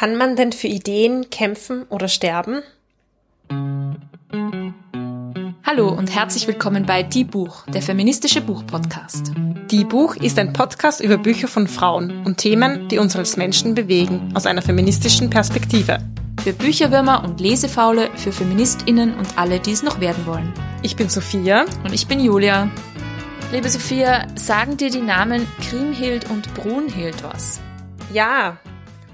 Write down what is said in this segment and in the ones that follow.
Kann man denn für Ideen kämpfen oder sterben? Hallo und herzlich willkommen bei Die Buch, der feministische Buchpodcast. Die Buch ist ein Podcast über Bücher von Frauen und Themen, die uns als Menschen bewegen, aus einer feministischen Perspektive. Für Bücherwürmer und Lesefaule, für FeministInnen und alle, die es noch werden wollen. Ich bin Sophia. Und ich bin Julia. Liebe Sophia, sagen dir die Namen Kriemhild und Brunhild was? Ja,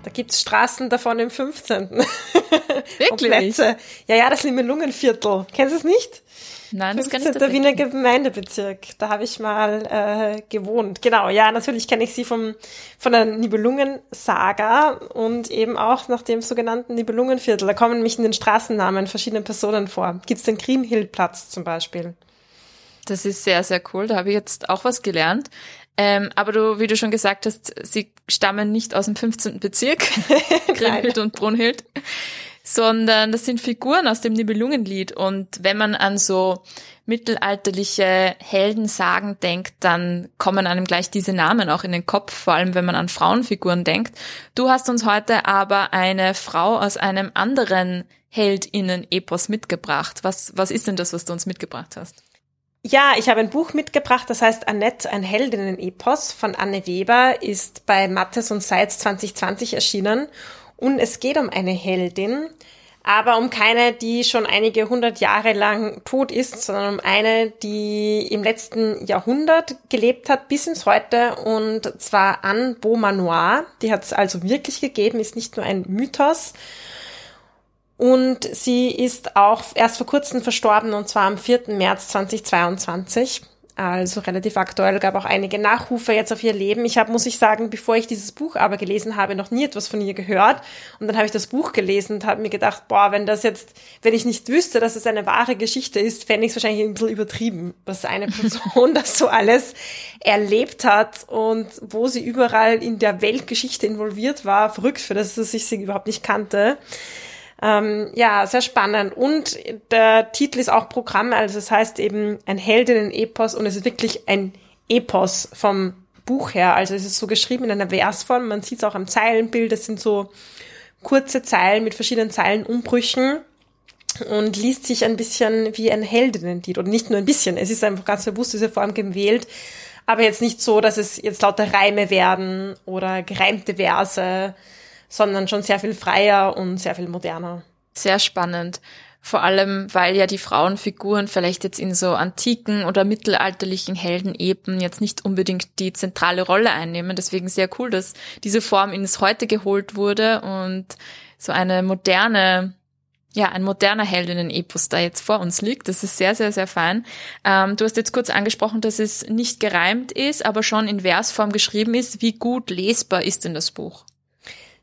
da gibt's Straßen davon im 15. Wirklich? Ja, ja, das Nibelungenviertel. Kennst du es nicht? Nein, das kann ich der Wiener Gemeindebezirk. Da habe ich mal äh, gewohnt. Genau, ja, natürlich kenne ich sie vom, von der Nibelungensaga und eben auch nach dem sogenannten Nibelungenviertel. Da kommen nämlich in den Straßennamen verschiedene Personen vor. Gibt's den Kriemhildplatz zum Beispiel. Das ist sehr, sehr cool. Da habe ich jetzt auch was gelernt. Ähm, aber du, wie du schon gesagt hast, sie stammen nicht aus dem 15. Bezirk, Grimhild und Brunhild, sondern das sind Figuren aus dem Nibelungenlied. Und wenn man an so mittelalterliche Heldensagen denkt, dann kommen einem gleich diese Namen auch in den Kopf, vor allem wenn man an Frauenfiguren denkt. Du hast uns heute aber eine Frau aus einem anderen Heldinnen-Epos mitgebracht. Was, was ist denn das, was du uns mitgebracht hast? Ja, ich habe ein Buch mitgebracht, das heißt Annette, ein Heldinnen-Epos von Anne Weber, ist bei Mattes und Seitz 2020 erschienen. Und es geht um eine Heldin, aber um keine, die schon einige hundert Jahre lang tot ist, sondern um eine, die im letzten Jahrhundert gelebt hat, bis ins Heute, und zwar Anne Beaumanoir. Die hat es also wirklich gegeben, ist nicht nur ein Mythos. Und sie ist auch erst vor kurzem verstorben, und zwar am 4. März 2022. Also relativ aktuell, gab auch einige Nachrufe jetzt auf ihr Leben. Ich habe, muss ich sagen, bevor ich dieses Buch aber gelesen habe, noch nie etwas von ihr gehört. Und dann habe ich das Buch gelesen und habe mir gedacht, boah, wenn das jetzt, wenn ich nicht wüsste, dass es eine wahre Geschichte ist, fände ich es wahrscheinlich ein bisschen übertrieben, was eine Person das so alles erlebt hat und wo sie überall in der Weltgeschichte involviert war. Verrückt für das, dass ich sie überhaupt nicht kannte. Ähm, ja, sehr spannend. Und der Titel ist auch Programm, also es heißt eben ein Heldinnen-Epos und es ist wirklich ein Epos vom Buch her. Also es ist so geschrieben in einer Versform. Man sieht es auch am Zeilenbild. Es sind so kurze Zeilen mit verschiedenen Zeilenumbrüchen und liest sich ein bisschen wie ein Heldinnenlied. Und nicht nur ein bisschen. Es ist einfach ganz bewusst diese Form gewählt. Aber jetzt nicht so, dass es jetzt lauter Reime werden oder gereimte Verse sondern schon sehr viel freier und sehr viel moderner. Sehr spannend. Vor allem, weil ja die Frauenfiguren vielleicht jetzt in so antiken oder mittelalterlichen Heldenepen jetzt nicht unbedingt die zentrale Rolle einnehmen. Deswegen sehr cool, dass diese Form ins Heute geholt wurde und so eine moderne, ja, ein moderner Heldinnen-Epos da jetzt vor uns liegt. Das ist sehr, sehr, sehr fein. Ähm, du hast jetzt kurz angesprochen, dass es nicht gereimt ist, aber schon in Versform geschrieben ist. Wie gut lesbar ist denn das Buch?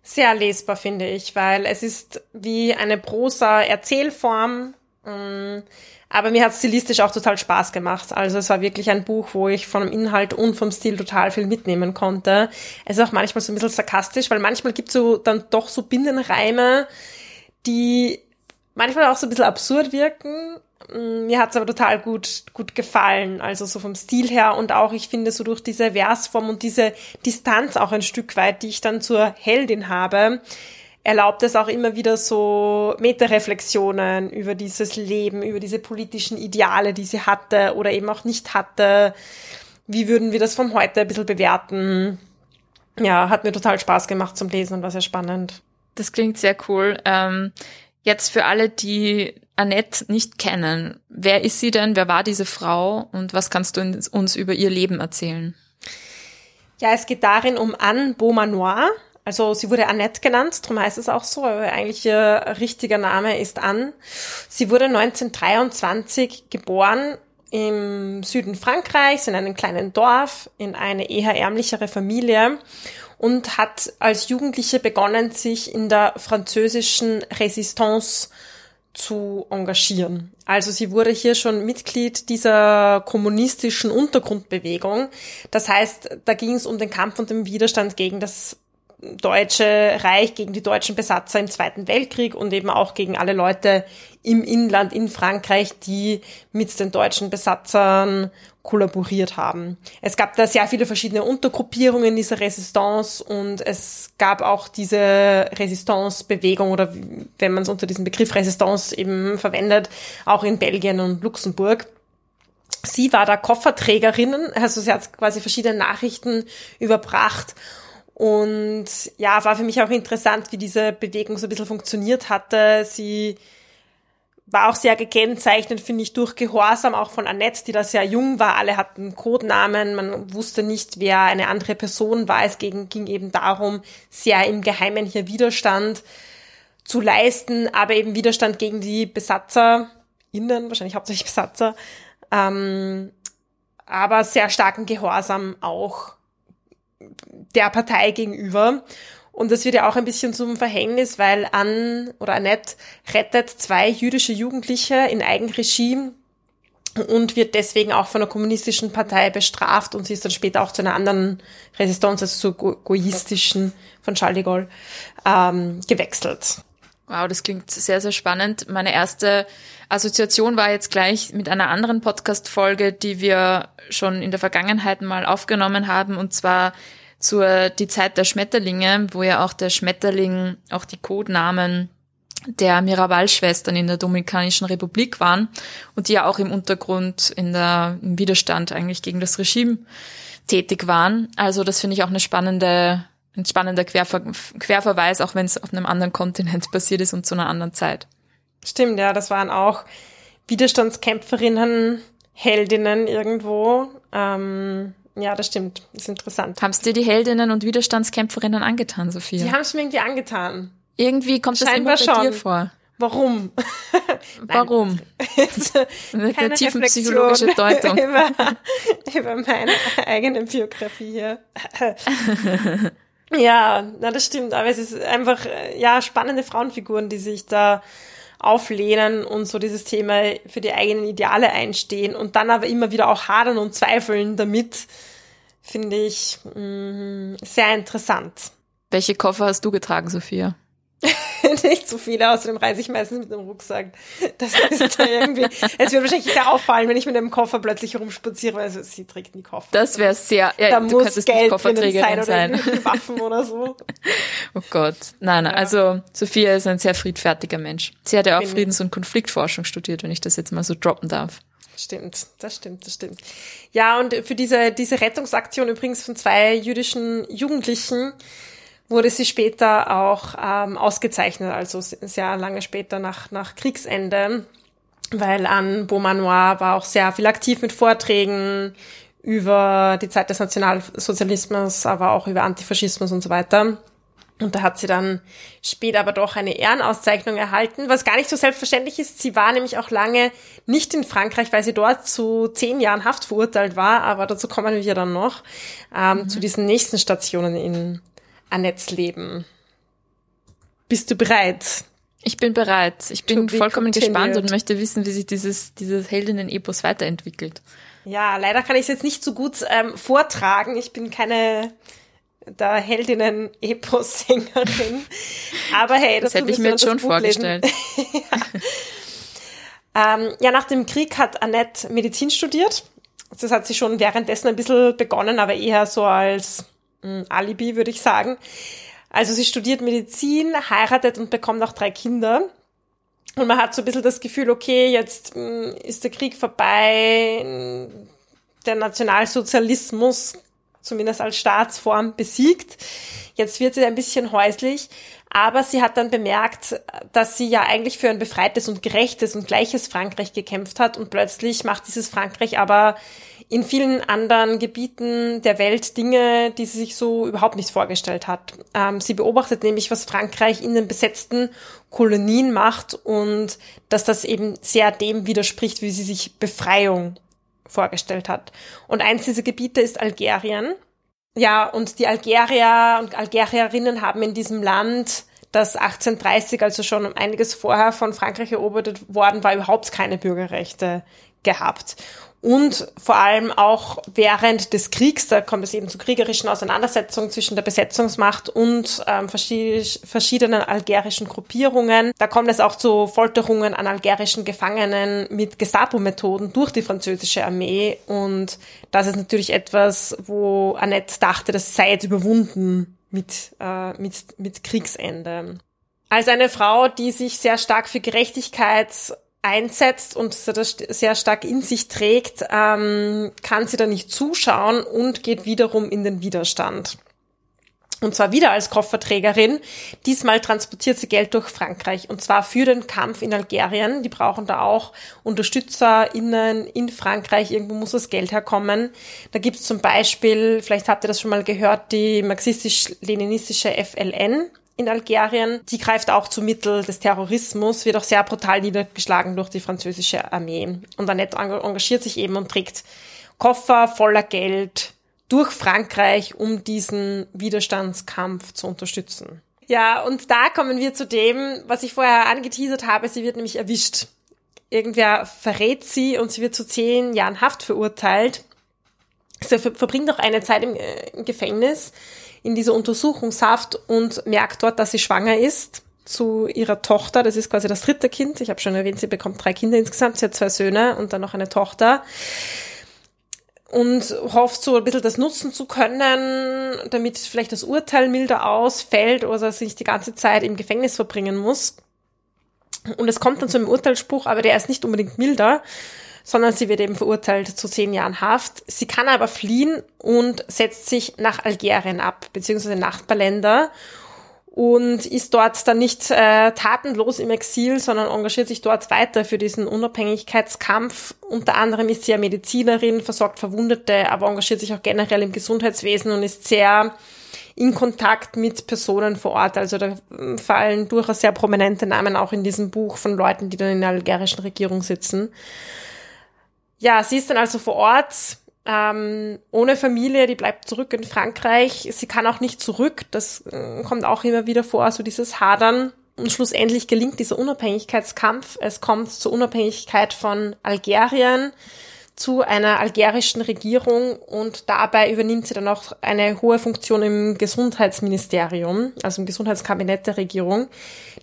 Sehr lesbar, finde ich, weil es ist wie eine Prosa-Erzählform. Ähm, aber mir hat stilistisch auch total Spaß gemacht. Also es war wirklich ein Buch, wo ich vom Inhalt und vom Stil total viel mitnehmen konnte. Es ist auch manchmal so ein bisschen sarkastisch, weil manchmal gibt es so dann doch so Binnenreime, die manchmal auch so ein bisschen absurd wirken, Mm, mir hat's aber total gut, gut gefallen. Also so vom Stil her und auch, ich finde, so durch diese Versform und diese Distanz auch ein Stück weit, die ich dann zur Heldin habe, erlaubt es auch immer wieder so Metareflexionen über dieses Leben, über diese politischen Ideale, die sie hatte oder eben auch nicht hatte. Wie würden wir das vom heute ein bisschen bewerten? Ja, hat mir total Spaß gemacht zum Lesen und war sehr spannend. Das klingt sehr cool. Ähm, jetzt für alle, die Annette nicht kennen. Wer ist sie denn? Wer war diese Frau? Und was kannst du uns über ihr Leben erzählen? Ja, es geht darin um Anne Beaumanoir. Also sie wurde Annette genannt, darum heißt es auch so, aber eigentlich ihr richtiger Name ist Anne. Sie wurde 1923 geboren im Süden Frankreichs, in einem kleinen Dorf, in eine eher ärmlichere Familie und hat als Jugendliche begonnen, sich in der französischen Resistance zu engagieren. Also sie wurde hier schon Mitglied dieser kommunistischen Untergrundbewegung. Das heißt, da ging es um den Kampf und den Widerstand gegen das Deutsche Reich gegen die deutschen Besatzer im Zweiten Weltkrieg und eben auch gegen alle Leute im Inland in Frankreich, die mit den deutschen Besatzern kollaboriert haben. Es gab da sehr viele verschiedene Untergruppierungen dieser Resistance und es gab auch diese Resistance-Bewegung oder wenn man es unter diesem Begriff Resistance eben verwendet, auch in Belgien und Luxemburg. Sie war da Kofferträgerin, also sie hat quasi verschiedene Nachrichten überbracht und ja, war für mich auch interessant, wie diese Bewegung so ein bisschen funktioniert hatte. Sie war auch sehr gekennzeichnet, finde ich, durch Gehorsam, auch von Annette, die da sehr jung war. Alle hatten Codenamen, man wusste nicht, wer eine andere Person war. Es ging, ging eben darum, sehr im Geheimen hier Widerstand zu leisten, aber eben Widerstand gegen die BesatzerInnen, wahrscheinlich hauptsächlich Besatzer, ähm, aber sehr starken Gehorsam auch der Partei gegenüber. Und das wird ja auch ein bisschen zum Verhängnis, weil Anne oder Annette rettet zwei jüdische Jugendliche in Eigenregie und wird deswegen auch von der kommunistischen Partei bestraft und sie ist dann später auch zu einer anderen Resistance, also zur goistischen von Charles de Gaulle, ähm, gewechselt. Wow, das klingt sehr, sehr spannend. Meine erste Assoziation war jetzt gleich mit einer anderen Podcast-Folge, die wir schon in der Vergangenheit mal aufgenommen haben, und zwar zur Die Zeit der Schmetterlinge, wo ja auch der Schmetterling, auch die Codenamen der Miraval-Schwestern in der Dominikanischen Republik waren und die ja auch im Untergrund in der, im Widerstand eigentlich gegen das Regime tätig waren. Also das finde ich auch eine spannende, ein spannender Querver Querverweis, auch wenn es auf einem anderen Kontinent passiert ist und zu einer anderen Zeit. Stimmt, ja, das waren auch Widerstandskämpferinnen, Heldinnen irgendwo. Ähm, ja, das stimmt. Das ist interessant. Haben es dir die Heldinnen und Widerstandskämpferinnen angetan, Sophia? Die haben es mir irgendwie angetan. Irgendwie kommt Scheinbar das immer bei schon. dir vor. Warum? Warum? Eine tiefenpsychologische Deutung. über, über meine eigene Biografie hier. Ja, na, das stimmt. Aber es ist einfach, ja, spannende Frauenfiguren, die sich da auflehnen und so dieses Thema für die eigenen Ideale einstehen und dann aber immer wieder auch hadern und zweifeln damit, finde ich mh, sehr interessant. Welche Koffer hast du getragen, Sophia? nicht so viele, außerdem reise ich meistens mit einem Rucksack. Das ist da irgendwie, es wird wahrscheinlich sehr auffallen, wenn ich mit einem Koffer plötzlich rumspaziere, weil also sie trägt nie Koffer. Das wäre sehr, ja, da du muss Geld Kofferträgerin sein. Oder Waffen oder so. Oh Gott. Nein, nein, ja. also Sophia ist ein sehr friedfertiger Mensch. Sie hat ja auch Friedens- und Konfliktforschung studiert, wenn ich das jetzt mal so droppen darf. Stimmt, das stimmt, das stimmt. Ja, und für diese, diese Rettungsaktion übrigens von zwei jüdischen Jugendlichen, wurde sie später auch ähm, ausgezeichnet, also sehr lange später nach, nach Kriegsende, weil Anne Beaumanoir war auch sehr viel aktiv mit Vorträgen über die Zeit des Nationalsozialismus, aber auch über Antifaschismus und so weiter. Und da hat sie dann später aber doch eine Ehrenauszeichnung erhalten, was gar nicht so selbstverständlich ist. Sie war nämlich auch lange nicht in Frankreich, weil sie dort zu zehn Jahren Haft verurteilt war, aber dazu kommen wir dann noch, ähm, mhm. zu diesen nächsten Stationen in Annettes Leben. Bist du bereit? Ich bin bereit. Ich bin vollkommen continued. gespannt und möchte wissen, wie sich dieses, dieses Heldinnen-Epos weiterentwickelt. Ja, leider kann ich es jetzt nicht so gut ähm, vortragen. Ich bin keine der Heldinnen-Epos-Sängerin. Aber hey, das, das hätte ich mir jetzt schon vorgestellt. ja. Ähm, ja, nach dem Krieg hat Annette Medizin studiert. Das hat sie schon währenddessen ein bisschen begonnen, aber eher so als Alibi, würde ich sagen. Also sie studiert Medizin, heiratet und bekommt auch drei Kinder. Und man hat so ein bisschen das Gefühl, okay, jetzt hm, ist der Krieg vorbei, der Nationalsozialismus, zumindest als Staatsform, besiegt. Jetzt wird sie ein bisschen häuslich. Aber sie hat dann bemerkt, dass sie ja eigentlich für ein befreites und gerechtes und gleiches Frankreich gekämpft hat und plötzlich macht dieses Frankreich aber in vielen anderen Gebieten der Welt Dinge, die sie sich so überhaupt nicht vorgestellt hat. Ähm, sie beobachtet nämlich, was Frankreich in den besetzten Kolonien macht und dass das eben sehr dem widerspricht, wie sie sich Befreiung vorgestellt hat. Und eins dieser Gebiete ist Algerien. Ja, und die Algerier und Algerierinnen haben in diesem Land, das 1830, also schon um einiges vorher von Frankreich erobert worden war, überhaupt keine Bürgerrechte gehabt. Und vor allem auch während des Kriegs, da kommt es eben zu kriegerischen Auseinandersetzungen zwischen der Besetzungsmacht und ähm, verschiedenen algerischen Gruppierungen. Da kommt es auch zu Folterungen an algerischen Gefangenen mit Gestapo-Methoden durch die französische Armee. Und das ist natürlich etwas, wo Annette dachte, das sei jetzt überwunden mit, äh, mit, mit Kriegsende. Als eine Frau, die sich sehr stark für Gerechtigkeit einsetzt und sehr stark in sich trägt, ähm, kann sie da nicht zuschauen und geht wiederum in den Widerstand. Und zwar wieder als Kofferträgerin. Diesmal transportiert sie Geld durch Frankreich und zwar für den Kampf in Algerien. Die brauchen da auch UnterstützerInnen in Frankreich. Irgendwo muss das Geld herkommen. Da gibt's zum Beispiel, vielleicht habt ihr das schon mal gehört, die marxistisch-leninistische FLN in Algerien. Die greift auch zu Mittel des Terrorismus, wird auch sehr brutal niedergeschlagen durch die französische Armee. Und Annette engagiert sich eben und trägt Koffer voller Geld durch Frankreich, um diesen Widerstandskampf zu unterstützen. Ja, und da kommen wir zu dem, was ich vorher angeteasert habe. Sie wird nämlich erwischt. Irgendwer verrät sie und sie wird zu zehn Jahren Haft verurteilt. Sie verbringt auch eine Zeit im, äh, im Gefängnis in dieser Untersuchungshaft und merkt dort, dass sie schwanger ist zu ihrer Tochter. Das ist quasi das dritte Kind. Ich habe schon erwähnt, sie bekommt drei Kinder insgesamt. Sie hat zwei Söhne und dann noch eine Tochter. Und hofft so ein bisschen das nutzen zu können, damit vielleicht das Urteil milder ausfällt oder sie nicht die ganze Zeit im Gefängnis verbringen muss. Und es kommt dann zu einem Urteilsspruch, aber der ist nicht unbedingt milder, sondern sie wird eben verurteilt zu zehn Jahren Haft. Sie kann aber fliehen und setzt sich nach Algerien ab, beziehungsweise Nachbarländer und ist dort dann nicht äh, tatenlos im Exil, sondern engagiert sich dort weiter für diesen Unabhängigkeitskampf. Unter anderem ist sie ja Medizinerin, versorgt Verwundete, aber engagiert sich auch generell im Gesundheitswesen und ist sehr in Kontakt mit Personen vor Ort. Also da fallen durchaus sehr prominente Namen auch in diesem Buch von Leuten, die dann in der algerischen Regierung sitzen. Ja, sie ist dann also vor Ort, ähm, ohne Familie, die bleibt zurück in Frankreich. Sie kann auch nicht zurück, das äh, kommt auch immer wieder vor, so dieses Hadern. Und schlussendlich gelingt dieser Unabhängigkeitskampf. Es kommt zur Unabhängigkeit von Algerien zu einer algerischen Regierung und dabei übernimmt sie dann auch eine hohe Funktion im Gesundheitsministerium, also im Gesundheitskabinett der Regierung.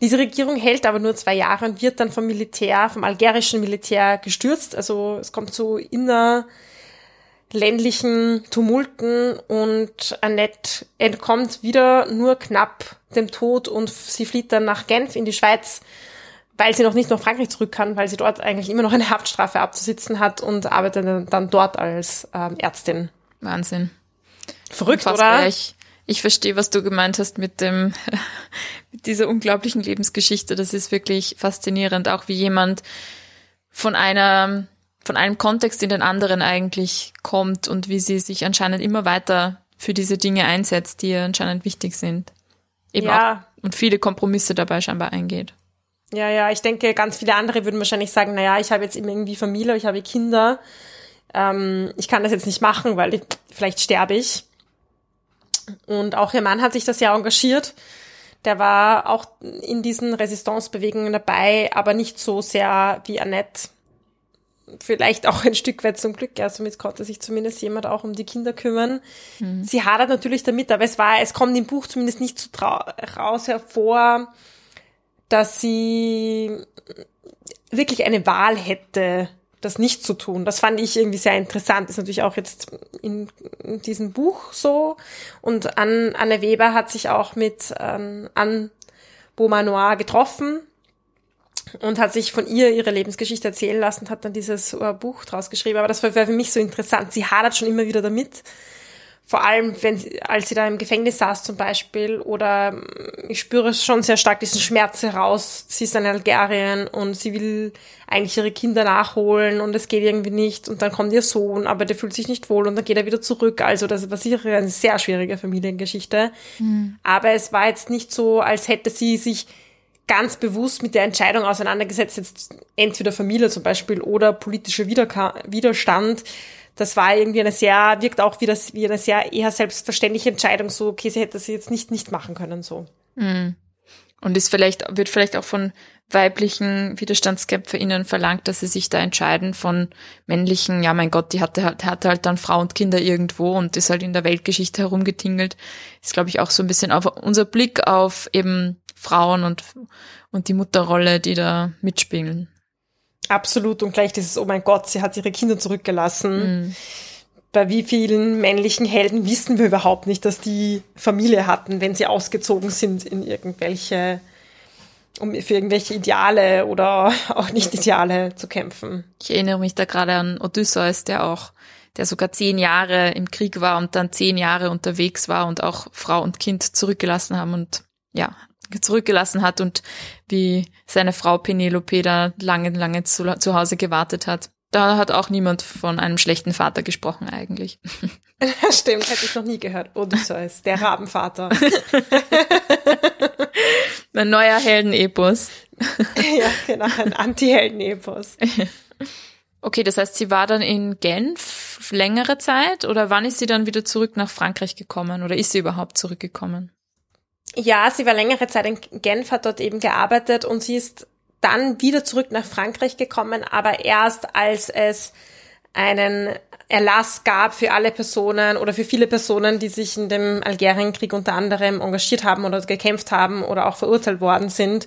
Diese Regierung hält aber nur zwei Jahre und wird dann vom Militär, vom algerischen Militär gestürzt. Also es kommt zu innerländlichen Tumulten und Annette entkommt wieder nur knapp dem Tod und sie flieht dann nach Genf in die Schweiz weil sie noch nicht nach Frankreich zurück kann, weil sie dort eigentlich immer noch eine Haftstrafe abzusitzen hat und arbeitet dann dort als ähm, Ärztin. Wahnsinn. Verrückt, oder? Ich, ich verstehe, was du gemeint hast mit dem, mit dieser unglaublichen Lebensgeschichte. Das ist wirklich faszinierend, auch wie jemand von einer, von einem Kontext in den anderen eigentlich kommt und wie sie sich anscheinend immer weiter für diese Dinge einsetzt, die ihr anscheinend wichtig sind. Eben ja. auch, und viele Kompromisse dabei scheinbar eingeht. Ja, ja, ich denke, ganz viele andere würden wahrscheinlich sagen, na ja, ich habe jetzt irgendwie Familie, ich habe Kinder, ähm, ich kann das jetzt nicht machen, weil ich, vielleicht sterbe ich. Und auch ihr Mann hat sich das ja engagiert. Der war auch in diesen Resistance-Bewegungen dabei, aber nicht so sehr wie Annette. Vielleicht auch ein Stück weit zum Glück, ja, somit konnte sich zumindest jemand auch um die Kinder kümmern. Mhm. Sie hadert natürlich damit, aber es war, es kommt im Buch zumindest nicht so raus hervor, dass sie wirklich eine Wahl hätte, das nicht zu tun. Das fand ich irgendwie sehr interessant. ist natürlich auch jetzt in, in diesem Buch so. Und Anne, Anne Weber hat sich auch mit ähm, Anne Beaumanoir getroffen und hat sich von ihr ihre Lebensgeschichte erzählen lassen und hat dann dieses uh, Buch draus geschrieben. Aber das war für mich so interessant. Sie hadert schon immer wieder damit, vor allem, wenn sie, als sie da im Gefängnis saß zum Beispiel, oder ich spüre schon sehr stark diesen Schmerz heraus. Sie ist in Algerien und sie will eigentlich ihre Kinder nachholen und es geht irgendwie nicht und dann kommt ihr Sohn, aber der fühlt sich nicht wohl und dann geht er wieder zurück. Also das war sicher eine sehr schwierige Familiengeschichte. Mhm. Aber es war jetzt nicht so, als hätte sie sich ganz bewusst mit der Entscheidung auseinandergesetzt, jetzt entweder Familie zum Beispiel oder politischer Widerstand das war irgendwie eine sehr, wirkt auch wie, das, wie eine sehr eher selbstverständliche Entscheidung, so, okay, sie hätte sie jetzt nicht nicht machen können, so. Mhm. Und ist vielleicht, wird vielleicht auch von weiblichen WiderstandskämpferInnen verlangt, dass sie sich da entscheiden von männlichen, ja mein Gott, die hatte, hatte halt dann Frau und Kinder irgendwo und ist halt in der Weltgeschichte herumgetingelt. Ist, glaube ich, auch so ein bisschen auf unser Blick auf eben Frauen und, und die Mutterrolle, die da mitspielen. Absolut. Und gleich dieses, oh mein Gott, sie hat ihre Kinder zurückgelassen. Mhm. Bei wie vielen männlichen Helden wissen wir überhaupt nicht, dass die Familie hatten, wenn sie ausgezogen sind in irgendwelche um für irgendwelche Ideale oder auch nicht Ideale zu kämpfen. Ich erinnere mich da gerade an Odysseus, der auch, der sogar zehn Jahre im Krieg war und dann zehn Jahre unterwegs war und auch Frau und Kind zurückgelassen haben und ja, zurückgelassen hat und wie seine Frau Penelope da lange, lange zu, zu Hause gewartet hat. Da hat auch niemand von einem schlechten Vater gesprochen eigentlich. Stimmt, hätte ich noch nie gehört. Odysseus, der Rabenvater. Ein neuer Heldenepos. ja, genau, ein Anti-Heldenepos. Okay, das heißt, sie war dann in Genf längere Zeit oder wann ist sie dann wieder zurück nach Frankreich gekommen oder ist sie überhaupt zurückgekommen? Ja, sie war längere Zeit in Genf, hat dort eben gearbeitet und sie ist dann wieder zurück nach Frankreich gekommen, aber erst als es einen Erlass gab für alle Personen oder für viele Personen, die sich in dem Algerienkrieg unter anderem engagiert haben oder gekämpft haben oder auch verurteilt worden sind,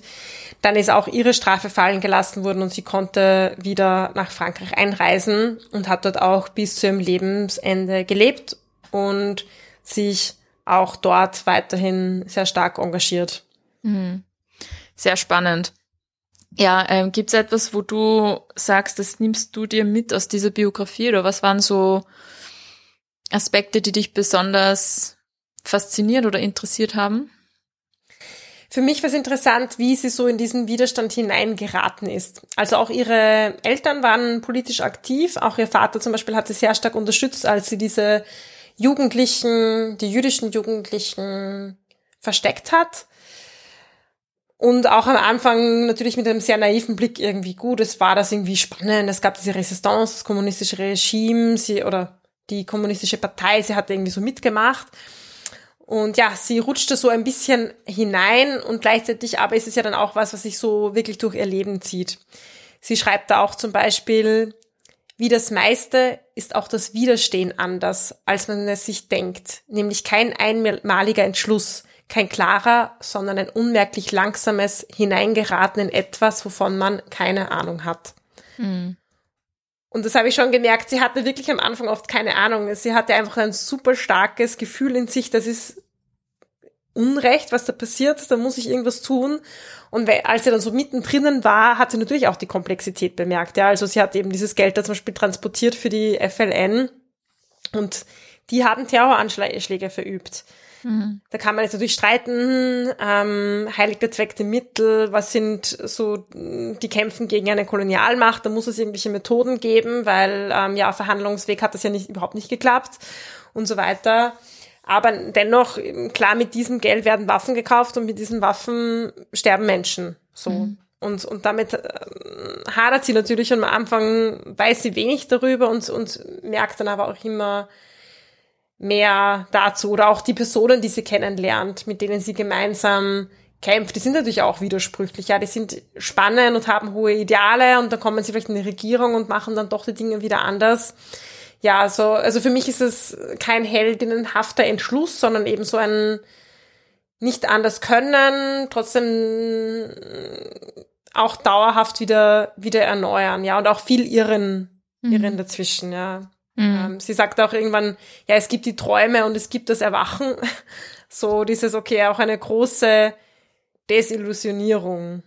dann ist auch ihre Strafe fallen gelassen worden und sie konnte wieder nach Frankreich einreisen und hat dort auch bis zu ihrem Lebensende gelebt und sich auch dort weiterhin sehr stark engagiert. Mhm. Sehr spannend. Ja, ähm, gibt es etwas, wo du sagst, das nimmst du dir mit aus dieser Biografie oder was waren so Aspekte, die dich besonders fasziniert oder interessiert haben? Für mich war es interessant, wie sie so in diesen Widerstand hineingeraten ist. Also auch ihre Eltern waren politisch aktiv, auch ihr Vater zum Beispiel hat sie sehr stark unterstützt, als sie diese Jugendlichen, die jüdischen Jugendlichen versteckt hat. Und auch am Anfang natürlich mit einem sehr naiven Blick irgendwie gut. Es war das irgendwie spannend. Es gab diese Resistance, das kommunistische Regime, sie, oder die kommunistische Partei, sie hat irgendwie so mitgemacht. Und ja, sie rutschte so ein bisschen hinein und gleichzeitig aber ist es ja dann auch was, was sich so wirklich durch ihr Leben zieht. Sie schreibt da auch zum Beispiel, wie das meiste ist auch das Widerstehen anders, als man es sich denkt, nämlich kein einmaliger Entschluss, kein klarer, sondern ein unmerklich langsames Hineingeraten in etwas, wovon man keine Ahnung hat. Mhm. Und das habe ich schon gemerkt, sie hatte wirklich am Anfang oft keine Ahnung. Sie hatte einfach ein super starkes Gefühl in sich, das ist Unrecht, was da passiert, da muss ich irgendwas tun. Und als sie dann so mittendrin war, hat sie natürlich auch die Komplexität bemerkt. Ja, also sie hat eben dieses Geld da zum Beispiel transportiert für die FLN und die haben Terroranschläge verübt. Mhm. Da kann man jetzt natürlich streiten, ähm, heilig bezweckte Mittel, was sind so, die kämpfen gegen eine Kolonialmacht, da muss es irgendwelche Methoden geben, weil ähm, ja, Verhandlungsweg hat das ja nicht, überhaupt nicht geklappt und so weiter. Aber dennoch, klar, mit diesem Geld werden Waffen gekauft und mit diesen Waffen sterben Menschen. So. Mhm. Und, und damit äh, hadert sie natürlich am Anfang, weiß sie wenig darüber und, und merkt dann aber auch immer, mehr dazu oder auch die Personen, die sie kennenlernt, mit denen sie gemeinsam kämpft, die sind natürlich auch widersprüchlich. Ja, die sind spannend und haben hohe Ideale und dann kommen sie vielleicht in die Regierung und machen dann doch die Dinge wieder anders. Ja, so, also für mich ist es kein heldinnenhafter Entschluss, sondern eben so ein nicht anders können, trotzdem auch dauerhaft wieder, wieder erneuern, ja, und auch viel irren, irren mhm. dazwischen, ja. Mhm. Ähm, sie sagt auch irgendwann, ja, es gibt die Träume und es gibt das Erwachen. So dieses, okay, auch eine große Desillusionierung,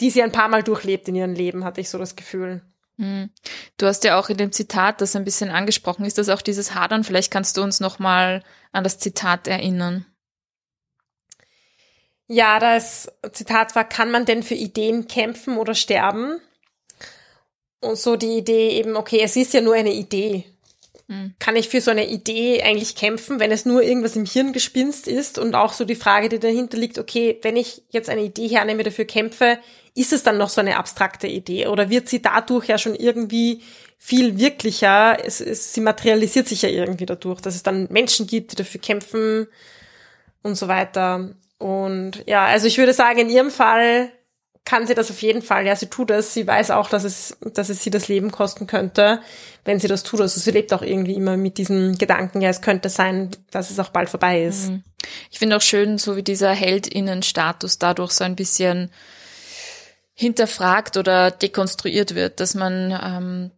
die sie ein paar Mal durchlebt in ihrem Leben, hatte ich so das Gefühl. Mhm. Du hast ja auch in dem Zitat das ein bisschen angesprochen. Ist das auch dieses Hadern? Vielleicht kannst du uns noch mal an das Zitat erinnern. Ja, das Zitat war, kann man denn für Ideen kämpfen oder sterben? Und so die Idee eben, okay, es ist ja nur eine Idee. Mhm. Kann ich für so eine Idee eigentlich kämpfen, wenn es nur irgendwas im Hirngespinst ist? Und auch so die Frage, die dahinter liegt, okay, wenn ich jetzt eine Idee hernehme, dafür kämpfe, ist es dann noch so eine abstrakte Idee? Oder wird sie dadurch ja schon irgendwie viel wirklicher? Es, es, sie materialisiert sich ja irgendwie dadurch, dass es dann Menschen gibt, die dafür kämpfen und so weiter. Und ja, also ich würde sagen, in ihrem Fall kann sie das auf jeden Fall. Ja, sie tut es. Sie weiß auch, dass es, dass es sie das Leben kosten könnte, wenn sie das tut. Also sie lebt auch irgendwie immer mit diesem Gedanken, ja, es könnte sein, dass es auch bald vorbei ist. Mhm. Ich finde auch schön, so wie dieser Heldinnenstatus dadurch so ein bisschen hinterfragt oder dekonstruiert wird, dass man ähm,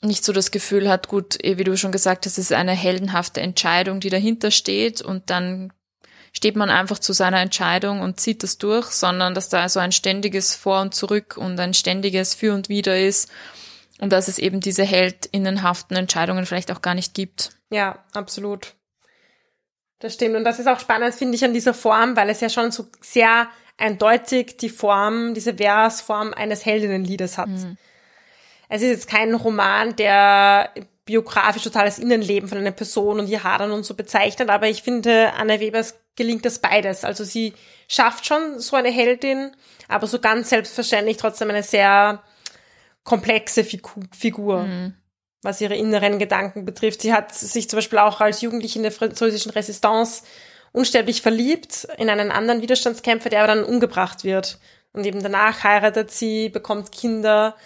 nicht so das Gefühl hat, gut, eh, wie du schon gesagt hast, es ist eine heldenhafte Entscheidung, die dahinter steht und dann steht man einfach zu seiner Entscheidung und zieht das durch, sondern dass da so ein ständiges Vor und Zurück und ein ständiges Für und Wider ist und dass es eben diese heldinnenhaften Entscheidungen vielleicht auch gar nicht gibt. Ja, absolut. Das stimmt. Und das ist auch spannend, finde ich, an dieser Form, weil es ja schon so sehr eindeutig die Form, diese Versform eines Heldinnenliedes hat. Mhm. Es ist jetzt kein Roman, der biografisch totales Innenleben von einer Person und ihr Hadern und so bezeichnet, aber ich finde, Anna Webers gelingt das beides. Also sie schafft schon so eine Heldin, aber so ganz selbstverständlich trotzdem eine sehr komplexe Figur, mhm. was ihre inneren Gedanken betrifft. Sie hat sich zum Beispiel auch als Jugendliche in der französischen Resistance unsterblich verliebt in einen anderen Widerstandskämpfer, der aber dann umgebracht wird. Und eben danach heiratet sie, bekommt Kinder.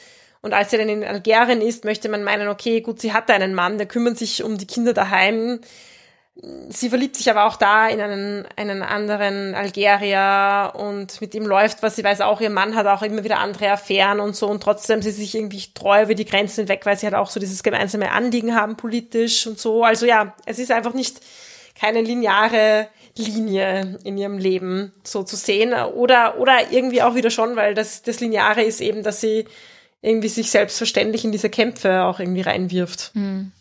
Und als sie dann in Algerien ist, möchte man meinen, okay, gut, sie hatte einen Mann, der kümmert sich um die Kinder daheim. Sie verliebt sich aber auch da in einen, einen anderen Algerier und mit ihm läuft was. Sie weiß auch, ihr Mann hat auch immer wieder andere Affären und so und trotzdem sie sich irgendwie treu über die Grenzen weg, weil sie halt auch so dieses gemeinsame Anliegen haben politisch und so. Also ja, es ist einfach nicht keine lineare Linie in ihrem Leben so zu sehen oder oder irgendwie auch wieder schon, weil das das Lineare ist eben, dass sie irgendwie sich selbstverständlich in diese Kämpfe auch irgendwie reinwirft. Hm.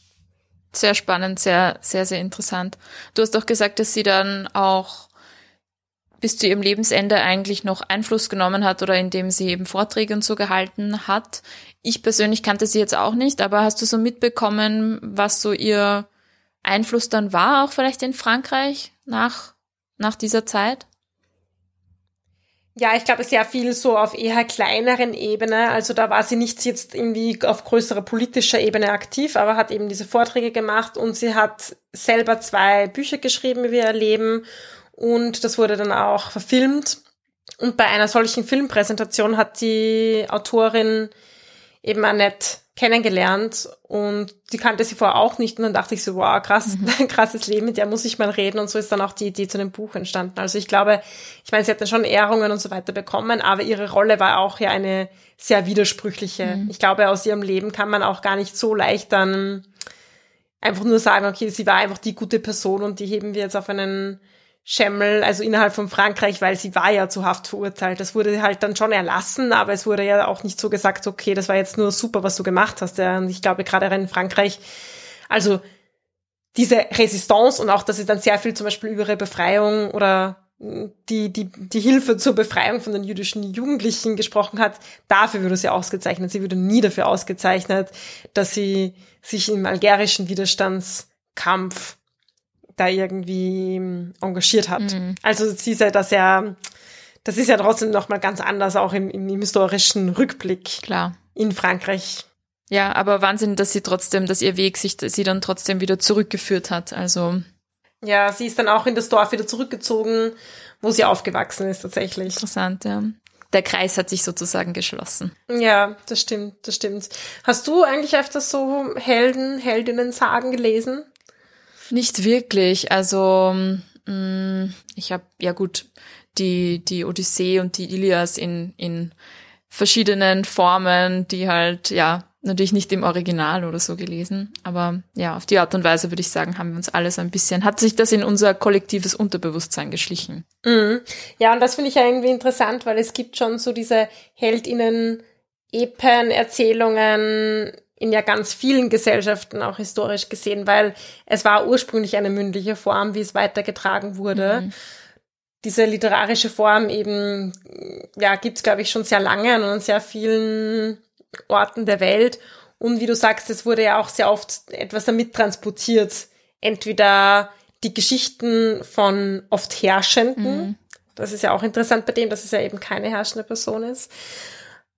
Sehr spannend, sehr sehr sehr interessant. Du hast doch gesagt, dass sie dann auch bis zu ihrem Lebensende eigentlich noch Einfluss genommen hat oder indem sie eben Vorträge und so gehalten hat. Ich persönlich kannte sie jetzt auch nicht, aber hast du so mitbekommen, was so ihr Einfluss dann war, auch vielleicht in Frankreich nach, nach dieser Zeit? Ja, ich glaube sehr viel so auf eher kleineren Ebene. Also da war sie nicht jetzt irgendwie auf größerer politischer Ebene aktiv, aber hat eben diese Vorträge gemacht und sie hat selber zwei Bücher geschrieben über ihr Leben und das wurde dann auch verfilmt. Und bei einer solchen Filmpräsentation hat die Autorin eben Annette kennengelernt und die kannte sie vorher auch nicht und dann dachte ich so, wow, krass, mhm. krasses Leben, mit der muss ich mal reden und so ist dann auch die Idee zu dem Buch entstanden. Also ich glaube, ich meine, sie hat dann schon Ehrungen und so weiter bekommen, aber ihre Rolle war auch ja eine sehr widersprüchliche. Mhm. Ich glaube, aus ihrem Leben kann man auch gar nicht so leicht dann einfach nur sagen, okay, sie war einfach die gute Person und die heben wir jetzt auf einen Schemmel, also innerhalb von Frankreich, weil sie war ja zu Haft verurteilt. Das wurde halt dann schon erlassen, aber es wurde ja auch nicht so gesagt, okay, das war jetzt nur super, was du gemacht hast. Ja, und ich glaube, gerade in Frankreich, also diese Resistance und auch, dass sie dann sehr viel zum Beispiel über ihre Befreiung oder die, die, die Hilfe zur Befreiung von den jüdischen Jugendlichen gesprochen hat, dafür würde sie ausgezeichnet. Sie würde nie dafür ausgezeichnet, dass sie sich im algerischen Widerstandskampf da irgendwie ähm, engagiert hat. Mhm. Also sie ist ja das ja, das ist ja trotzdem nochmal ganz anders, auch im, im, historischen Rückblick. Klar. In Frankreich. Ja, aber Wahnsinn, dass sie trotzdem, dass ihr Weg sich sie dann trotzdem wieder zurückgeführt hat. Also. Ja, sie ist dann auch in das Dorf wieder zurückgezogen, wo sie aufgewachsen ist tatsächlich. Interessant, ja. Der Kreis hat sich sozusagen geschlossen. Ja, das stimmt, das stimmt. Hast du eigentlich öfters so Helden, Heldinnen-Sagen gelesen? Nicht wirklich. Also mh, mm, ich habe ja gut die die Odyssee und die Ilias in in verschiedenen Formen, die halt ja natürlich nicht im Original oder so gelesen, aber ja, auf die Art und Weise würde ich sagen, haben wir uns alles ein bisschen, hat sich das in unser kollektives Unterbewusstsein geschlichen. Mhm. Ja, und das finde ich ja irgendwie interessant, weil es gibt schon so diese Heldinnen Epen, Erzählungen, in ja ganz vielen Gesellschaften auch historisch gesehen, weil es war ursprünglich eine mündliche Form, wie es weitergetragen wurde. Mhm. Diese literarische Form eben, ja, gibt's glaube ich, schon sehr lange an sehr vielen Orten der Welt. Und wie du sagst, es wurde ja auch sehr oft etwas damit transportiert. Entweder die Geschichten von oft Herrschenden, mhm. das ist ja auch interessant bei dem, dass es ja eben keine herrschende Person ist,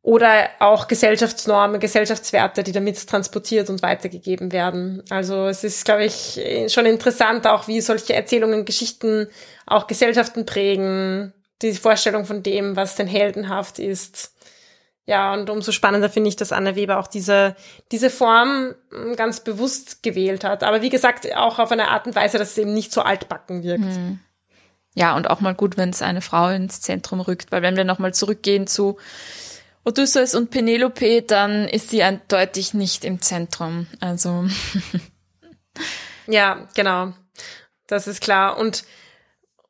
oder auch Gesellschaftsnormen, Gesellschaftswerte, die damit transportiert und weitergegeben werden. Also es ist, glaube ich, schon interessant, auch wie solche Erzählungen, Geschichten auch Gesellschaften prägen, die Vorstellung von dem, was denn heldenhaft ist. Ja, und umso spannender finde ich, dass Anna Weber auch diese, diese Form hm, ganz bewusst gewählt hat. Aber wie gesagt, auch auf eine Art und Weise, dass es eben nicht so altbacken wirkt. Mhm. Ja, und auch mal gut, wenn es eine Frau ins Zentrum rückt, weil wenn wir nochmal zurückgehen zu Odysseus und Penelope, dann ist sie eindeutig nicht im Zentrum. Also. ja, genau. Das ist klar. Und,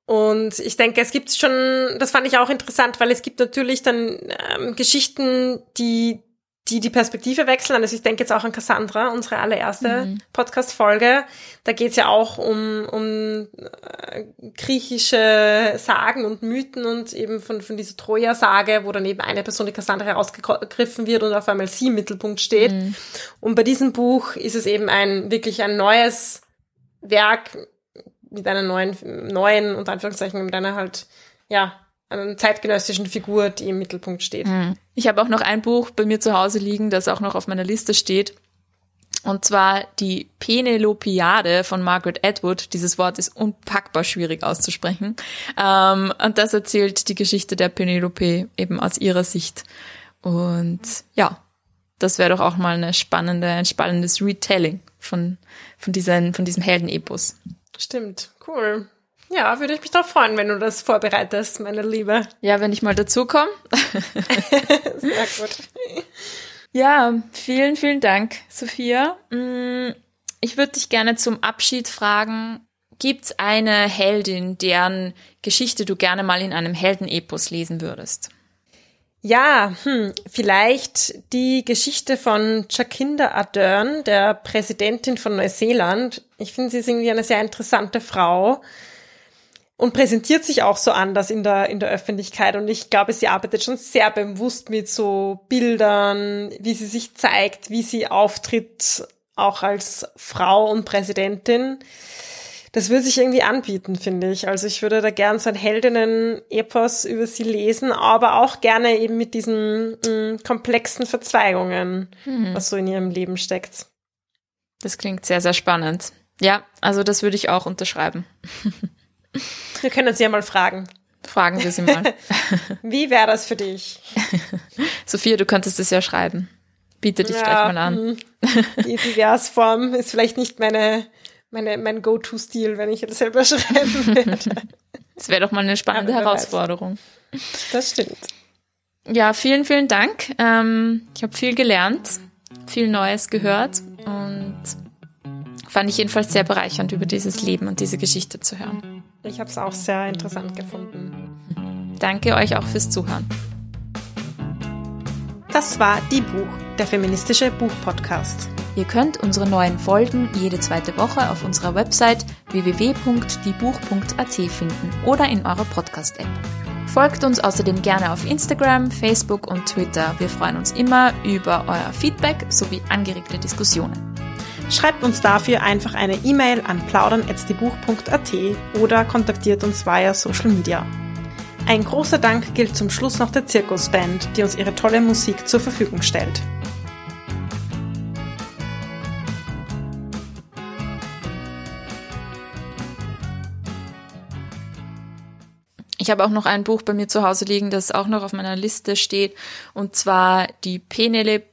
und ich denke, es gibt schon, das fand ich auch interessant, weil es gibt natürlich dann ähm, Geschichten, die die die Perspektive wechseln. Also ich denke jetzt auch an Cassandra, unsere allererste mhm. Podcast-Folge. Da geht's ja auch um, um äh, griechische Sagen und Mythen und eben von, von dieser Troja-Sage, wo dann eben eine Person, die Cassandra herausgegriffen wird und auf einmal sie im Mittelpunkt steht. Mhm. Und bei diesem Buch ist es eben ein wirklich ein neues Werk mit einer neuen, neuen, unter Anführungszeichen, mit einer halt, ja, einer zeitgenössischen Figur, die im Mittelpunkt steht. Hm. Ich habe auch noch ein Buch bei mir zu Hause liegen, das auch noch auf meiner Liste steht. Und zwar die Penelopiade von Margaret Atwood. Dieses Wort ist unpackbar schwierig auszusprechen. Ähm, und das erzählt die Geschichte der Penelope eben aus ihrer Sicht. Und ja, das wäre doch auch mal eine spannende, ein spannendes Retelling von, von, diesen, von diesem Heldenepos. Stimmt, cool. Ja, würde ich mich darauf freuen, wenn du das vorbereitest, meine Liebe. Ja, wenn ich mal dazukomme. Sehr gut. Ja, vielen, vielen Dank, Sophia. Mm, ich würde dich gerne zum Abschied fragen, gibt's eine Heldin, deren Geschichte du gerne mal in einem Heldenepos lesen würdest? Ja, hm, vielleicht die Geschichte von Jacinda Ardern, der Präsidentin von Neuseeland. Ich finde, sie ist irgendwie eine sehr interessante Frau und präsentiert sich auch so anders in der, in der Öffentlichkeit. Und ich glaube, sie arbeitet schon sehr bewusst mit so Bildern, wie sie sich zeigt, wie sie auftritt, auch als Frau und Präsidentin. Das würde sich irgendwie anbieten, finde ich. Also ich würde da gern so ein Heldinnen-Epos über sie lesen, aber auch gerne eben mit diesen mh, mm, komplexen Verzweigungen, mhm. was so in ihrem Leben steckt. Das klingt sehr, sehr spannend. Ja, also das würde ich auch unterschreiben. Wir können sie ja mal fragen. Fragen wir sie mal. Wie wäre das für dich? Sophia, du könntest es ja schreiben. Biete dich ja, gleich mal an. Hm. Die Diversform ist vielleicht nicht meine, meine, mein Go-To-Stil, wenn ich das selber schreiben werde. Das wäre doch mal eine spannende Herausforderung. Das stimmt. Ja, vielen, vielen Dank. Ähm, ich habe viel gelernt, viel Neues gehört und fand ich jedenfalls sehr bereichernd, über dieses Leben und diese Geschichte zu hören. Ich habe es auch sehr interessant gefunden. Danke euch auch fürs Zuhören. Das war Die Buch, der feministische Buchpodcast. Ihr könnt unsere neuen Folgen jede zweite Woche auf unserer Website www.diebuch.at finden oder in eurer Podcast-App. Folgt uns außerdem gerne auf Instagram, Facebook und Twitter. Wir freuen uns immer über euer Feedback sowie angeregte Diskussionen. Schreibt uns dafür einfach eine E-Mail an plaudern.at oder kontaktiert uns via Social Media. Ein großer Dank gilt zum Schluss noch der Zirkusband, die uns ihre tolle Musik zur Verfügung stellt. Ich habe auch noch ein Buch bei mir zu Hause liegen, das auch noch auf meiner Liste steht, und zwar die Penele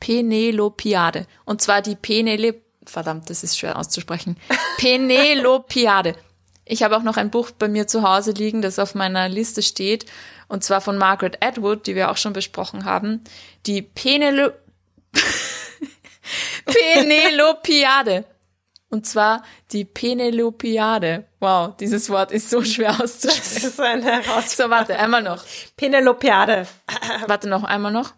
Penelopiade. Und zwar die Penele, verdammt, das ist schwer auszusprechen. Penelopiade. Ich habe auch noch ein Buch bei mir zu Hause liegen, das auf meiner Liste steht, und zwar von Margaret Atwood, die wir auch schon besprochen haben. Die Penelo Penelopiade. Und zwar die Penelopiade. Wow, dieses Wort ist so schwer auszusprechen. Das ist eine Herausforderung. So, warte, einmal noch. Penelopiade. Warte noch, einmal noch.